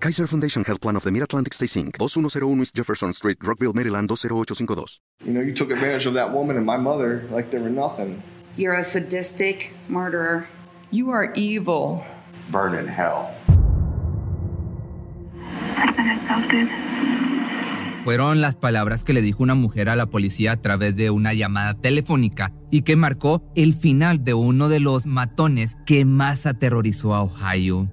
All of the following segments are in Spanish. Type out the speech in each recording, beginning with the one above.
Kaiser Foundation Health Plan of the Mid-Atlantic Stay Inc., 2101 East Jefferson Street, Rockville, Maryland, 20852. You know, you took advantage of that woman and my mother like they were nothing. You're a sadistic murderer. You are evil. Burn in hell. Fueron las palabras que le dijo una mujer a la policía a través de una llamada telefónica y que marcó el final de uno de los matones que más aterrorizó a Ohio.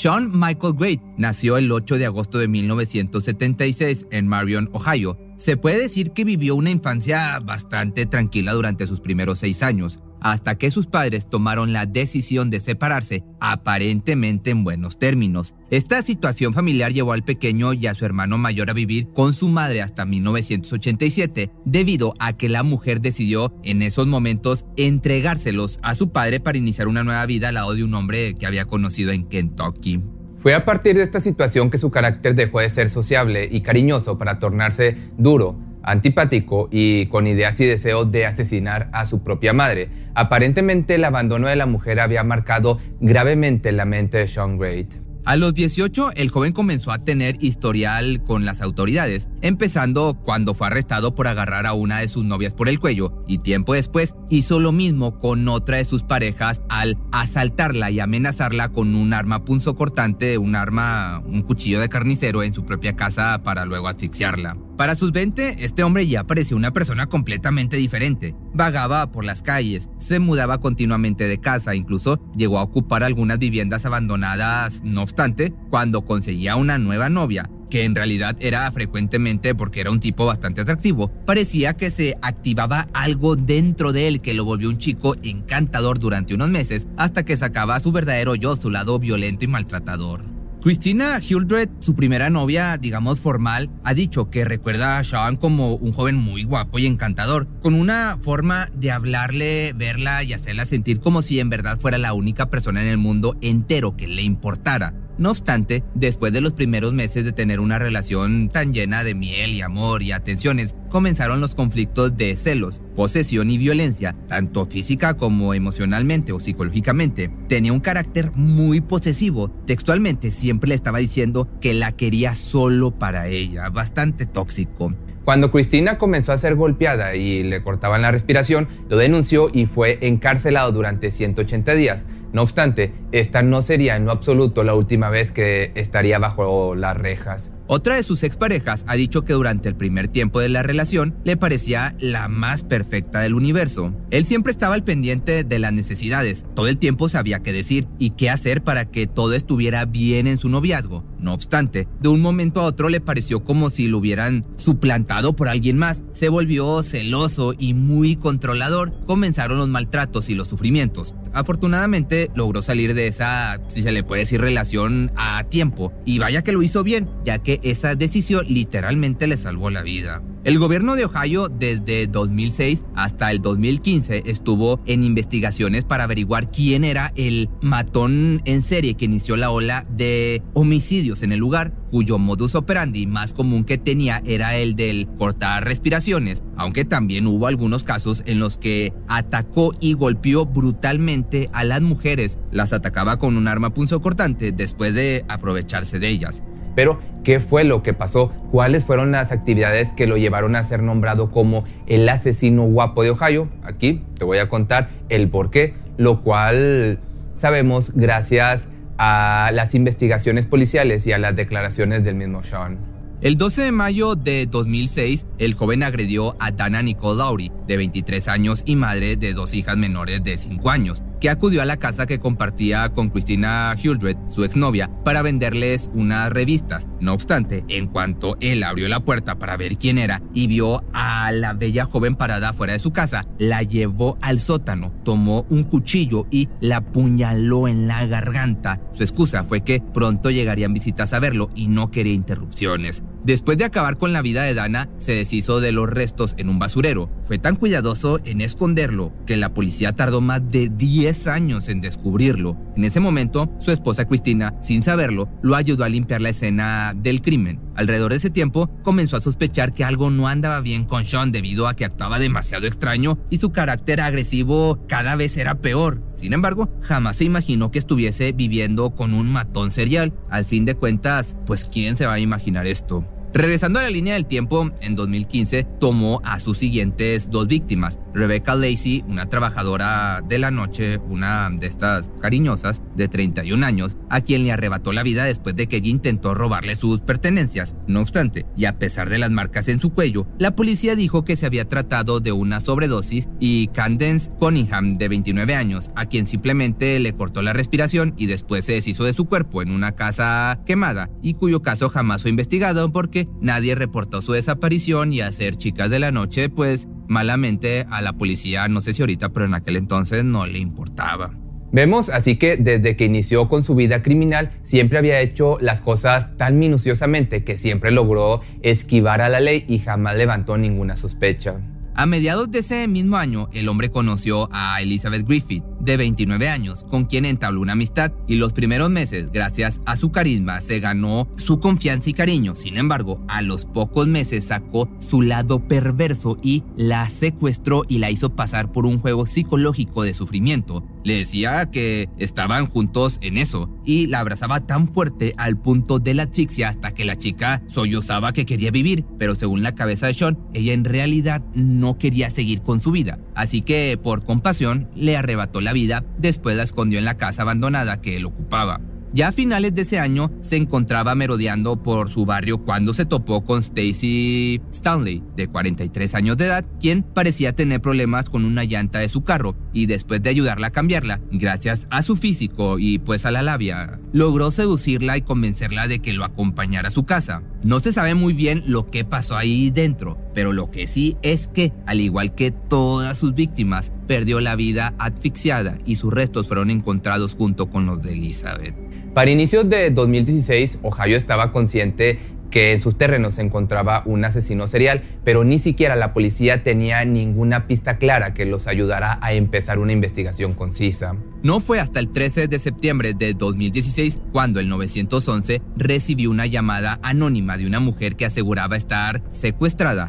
Sean Michael Great nació el 8 de agosto de 1976 en Marion, Ohio. Se puede decir que vivió una infancia bastante tranquila durante sus primeros seis años hasta que sus padres tomaron la decisión de separarse, aparentemente en buenos términos. Esta situación familiar llevó al pequeño y a su hermano mayor a vivir con su madre hasta 1987, debido a que la mujer decidió en esos momentos entregárselos a su padre para iniciar una nueva vida al lado de un hombre que había conocido en Kentucky. Fue a partir de esta situación que su carácter dejó de ser sociable y cariñoso para tornarse duro, antipático y con ideas y deseos de asesinar a su propia madre. Aparentemente el abandono de la mujer había marcado gravemente la mente de Sean Great. A los 18, el joven comenzó a tener historial con las autoridades, empezando cuando fue arrestado por agarrar a una de sus novias por el cuello y tiempo después hizo lo mismo con otra de sus parejas al asaltarla y amenazarla con un arma punzocortante, un arma, un cuchillo de carnicero en su propia casa para luego asfixiarla. Para sus 20, este hombre ya parecía una persona completamente diferente. Vagaba por las calles, se mudaba continuamente de casa, incluso llegó a ocupar algunas viviendas abandonadas. No obstante, cuando conseguía una nueva novia, que en realidad era frecuentemente porque era un tipo bastante atractivo, parecía que se activaba algo dentro de él que lo volvió un chico encantador durante unos meses hasta que sacaba su verdadero yo, su lado violento y maltratador. Christina Hildred, su primera novia, digamos formal, ha dicho que recuerda a Sean como un joven muy guapo y encantador, con una forma de hablarle, verla y hacerla sentir como si en verdad fuera la única persona en el mundo entero que le importara. No obstante, después de los primeros meses de tener una relación tan llena de miel y amor y atenciones, comenzaron los conflictos de celos, posesión y violencia, tanto física como emocionalmente o psicológicamente. Tenía un carácter muy posesivo, textualmente siempre le estaba diciendo que la quería solo para ella, bastante tóxico. Cuando Cristina comenzó a ser golpeada y le cortaban la respiración, lo denunció y fue encarcelado durante 180 días. No obstante, esta no sería en lo absoluto la última vez que estaría bajo las rejas. Otra de sus exparejas ha dicho que durante el primer tiempo de la relación le parecía la más perfecta del universo. Él siempre estaba al pendiente de las necesidades, todo el tiempo sabía qué decir y qué hacer para que todo estuviera bien en su noviazgo. No obstante, de un momento a otro le pareció como si lo hubieran suplantado por alguien más. Se volvió celoso y muy controlador. Comenzaron los maltratos y los sufrimientos. Afortunadamente logró salir de esa, si se le puede decir, relación a tiempo. Y vaya que lo hizo bien, ya que esa decisión literalmente le salvó la vida. El gobierno de Ohio desde 2006 hasta el 2015 estuvo en investigaciones para averiguar quién era el matón en serie que inició la ola de homicidios en el lugar, cuyo modus operandi más común que tenía era el del cortar respiraciones, aunque también hubo algunos casos en los que atacó y golpeó brutalmente a las mujeres, las atacaba con un arma punzocortante después de aprovecharse de ellas. Pero, ¿qué fue lo que pasó? ¿Cuáles fueron las actividades que lo llevaron a ser nombrado como el asesino guapo de Ohio? Aquí te voy a contar el por qué, lo cual sabemos gracias a las investigaciones policiales y a las declaraciones del mismo Sean. El 12 de mayo de 2006, el joven agredió a Dana Nicole Lowry, de 23 años y madre de dos hijas menores de 5 años. Que acudió a la casa que compartía con Christina Hildred, su exnovia, para venderles unas revistas. No obstante, en cuanto él abrió la puerta para ver quién era y vio a la bella joven parada fuera de su casa, la llevó al sótano, tomó un cuchillo y la apuñaló en la garganta. Su excusa fue que pronto llegarían visitas a verlo y no quería interrupciones. Después de acabar con la vida de Dana, se deshizo de los restos en un basurero. Fue tan cuidadoso en esconderlo que la policía tardó más de 10 años en descubrirlo. En ese momento, su esposa Cristina, sin saberlo, lo ayudó a limpiar la escena del crimen. Alrededor de ese tiempo, comenzó a sospechar que algo no andaba bien con Sean debido a que actuaba demasiado extraño y su carácter agresivo cada vez era peor. Sin embargo, jamás se imaginó que estuviese viviendo con un matón serial. Al fin de cuentas, pues ¿quién se va a imaginar esto? Regresando a la línea del tiempo, en 2015 tomó a sus siguientes dos víctimas. Rebecca Lacey, una trabajadora de la noche, una de estas cariñosas, de 31 años, a quien le arrebató la vida después de que ella intentó robarle sus pertenencias. No obstante, y a pesar de las marcas en su cuello, la policía dijo que se había tratado de una sobredosis y Candence Cunningham, de 29 años, a quien simplemente le cortó la respiración y después se deshizo de su cuerpo en una casa quemada y cuyo caso jamás fue investigado porque nadie reportó su desaparición y a ser chicas de la noche, pues malamente a la policía, no sé si ahorita, pero en aquel entonces no le importaba. Vemos así que desde que inició con su vida criminal siempre había hecho las cosas tan minuciosamente que siempre logró esquivar a la ley y jamás levantó ninguna sospecha. A mediados de ese mismo año, el hombre conoció a Elizabeth Griffith, de 29 años, con quien entabló una amistad y los primeros meses, gracias a su carisma, se ganó su confianza y cariño. Sin embargo, a los pocos meses sacó su lado perverso y la secuestró y la hizo pasar por un juego psicológico de sufrimiento. Le decía que estaban juntos en eso y la abrazaba tan fuerte al punto de la asfixia hasta que la chica sollozaba que quería vivir, pero según la cabeza de Sean, ella en realidad no quería seguir con su vida. Así que por compasión le arrebató la vida, después la escondió en la casa abandonada que él ocupaba. Ya a finales de ese año se encontraba merodeando por su barrio cuando se topó con Stacy Stanley, de 43 años de edad, quien parecía tener problemas con una llanta de su carro y después de ayudarla a cambiarla, gracias a su físico y pues a la labia, logró seducirla y convencerla de que lo acompañara a su casa. No se sabe muy bien lo que pasó ahí dentro, pero lo que sí es que, al igual que todas sus víctimas, perdió la vida asfixiada y sus restos fueron encontrados junto con los de Elizabeth. Para inicios de 2016, Ohio estaba consciente que en sus terrenos se encontraba un asesino serial, pero ni siquiera la policía tenía ninguna pista clara que los ayudara a empezar una investigación concisa. No fue hasta el 13 de septiembre de 2016 cuando el 911 recibió una llamada anónima de una mujer que aseguraba estar secuestrada.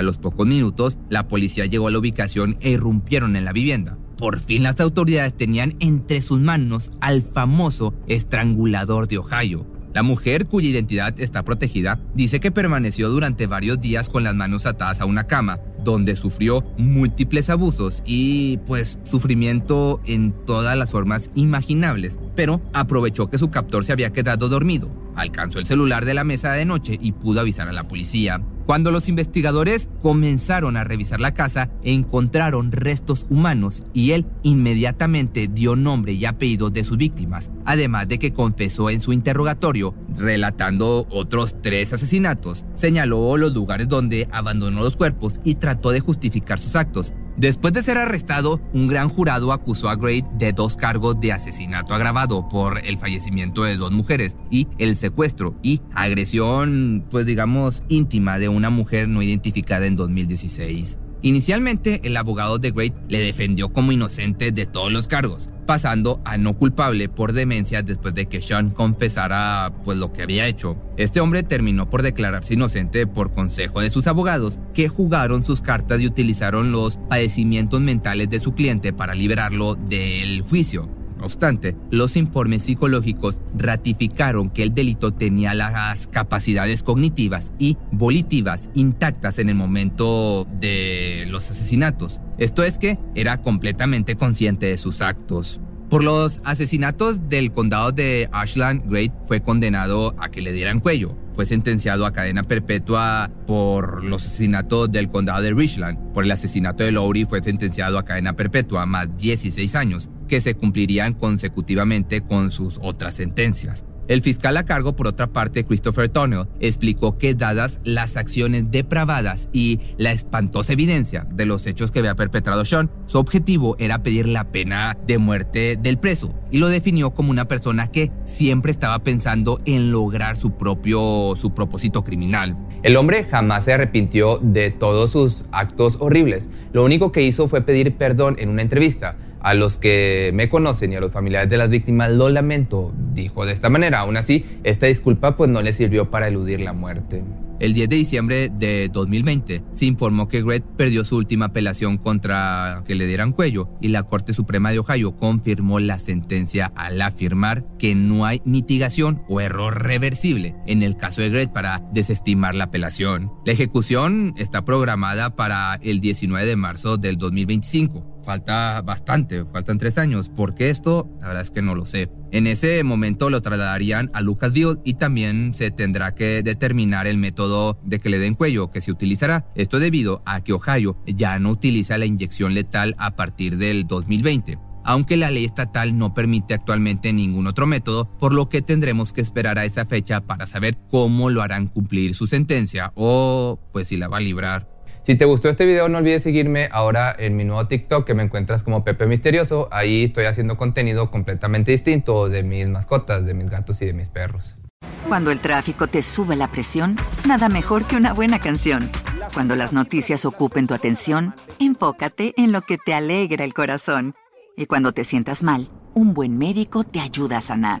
A los pocos minutos, la policía llegó a la ubicación e irrumpieron en la vivienda. Por fin las autoridades tenían entre sus manos al famoso estrangulador de Ohio. La mujer, cuya identidad está protegida, dice que permaneció durante varios días con las manos atadas a una cama, donde sufrió múltiples abusos y pues sufrimiento en todas las formas imaginables, pero aprovechó que su captor se había quedado dormido, alcanzó el celular de la mesa de noche y pudo avisar a la policía. Cuando los investigadores comenzaron a revisar la casa, encontraron restos humanos y él inmediatamente dio nombre y apellido de sus víctimas, además de que confesó en su interrogatorio, relatando otros tres asesinatos. Señaló los lugares donde abandonó los cuerpos y trató de justificar sus actos, Después de ser arrestado, un gran jurado acusó a Gray de dos cargos de asesinato agravado por el fallecimiento de dos mujeres y el secuestro y agresión, pues digamos, íntima de una mujer no identificada en 2016. Inicialmente, el abogado de Great le defendió como inocente de todos los cargos, pasando a no culpable por demencia después de que Sean confesara pues lo que había hecho. Este hombre terminó por declararse inocente por consejo de sus abogados, que jugaron sus cartas y utilizaron los padecimientos mentales de su cliente para liberarlo del juicio. No obstante, los informes psicológicos ratificaron que el delito tenía las capacidades cognitivas y volitivas intactas en el momento de los asesinatos. Esto es que era completamente consciente de sus actos. Por los asesinatos del condado de Ashland, Great fue condenado a que le dieran cuello. Fue sentenciado a cadena perpetua por los asesinatos del condado de Richland. Por el asesinato de Lowry fue sentenciado a cadena perpetua más 16 años, que se cumplirían consecutivamente con sus otras sentencias. El fiscal a cargo, por otra parte, Christopher Tunnell, explicó que dadas las acciones depravadas y la espantosa evidencia de los hechos que había perpetrado Sean, su objetivo era pedir la pena de muerte del preso y lo definió como una persona que siempre estaba pensando en lograr su propio su propósito criminal. El hombre jamás se arrepintió de todos sus actos horribles. Lo único que hizo fue pedir perdón en una entrevista. A los que me conocen y a los familiares de las víctimas lo lamento, dijo de esta manera. Aún así, esta disculpa pues no le sirvió para eludir la muerte. El 10 de diciembre de 2020 se informó que Gret perdió su última apelación contra que le dieran cuello y la Corte Suprema de Ohio confirmó la sentencia al afirmar que no hay mitigación o error reversible en el caso de Gret para desestimar la apelación. La ejecución está programada para el 19 de marzo del 2025 falta bastante, faltan tres años. ¿Por qué esto? La verdad es que no lo sé. En ese momento lo trasladarían a Lucasville y también se tendrá que determinar el método de que le den cuello que se utilizará. Esto debido a que Ohio ya no utiliza la inyección letal a partir del 2020 aunque la ley estatal no permite actualmente ningún otro método, por lo que tendremos que esperar a esa fecha para saber cómo lo harán cumplir su sentencia o pues si la va a librar. Si te gustó este video, no olvides seguirme ahora en mi nuevo TikTok que me encuentras como Pepe Misterioso. Ahí estoy haciendo contenido completamente distinto de mis mascotas, de mis gatos y de mis perros. Cuando el tráfico te sube la presión, nada mejor que una buena canción. Cuando las noticias ocupen tu atención, enfócate en lo que te alegra el corazón. Y cuando te sientas mal, un buen médico te ayuda a sanar.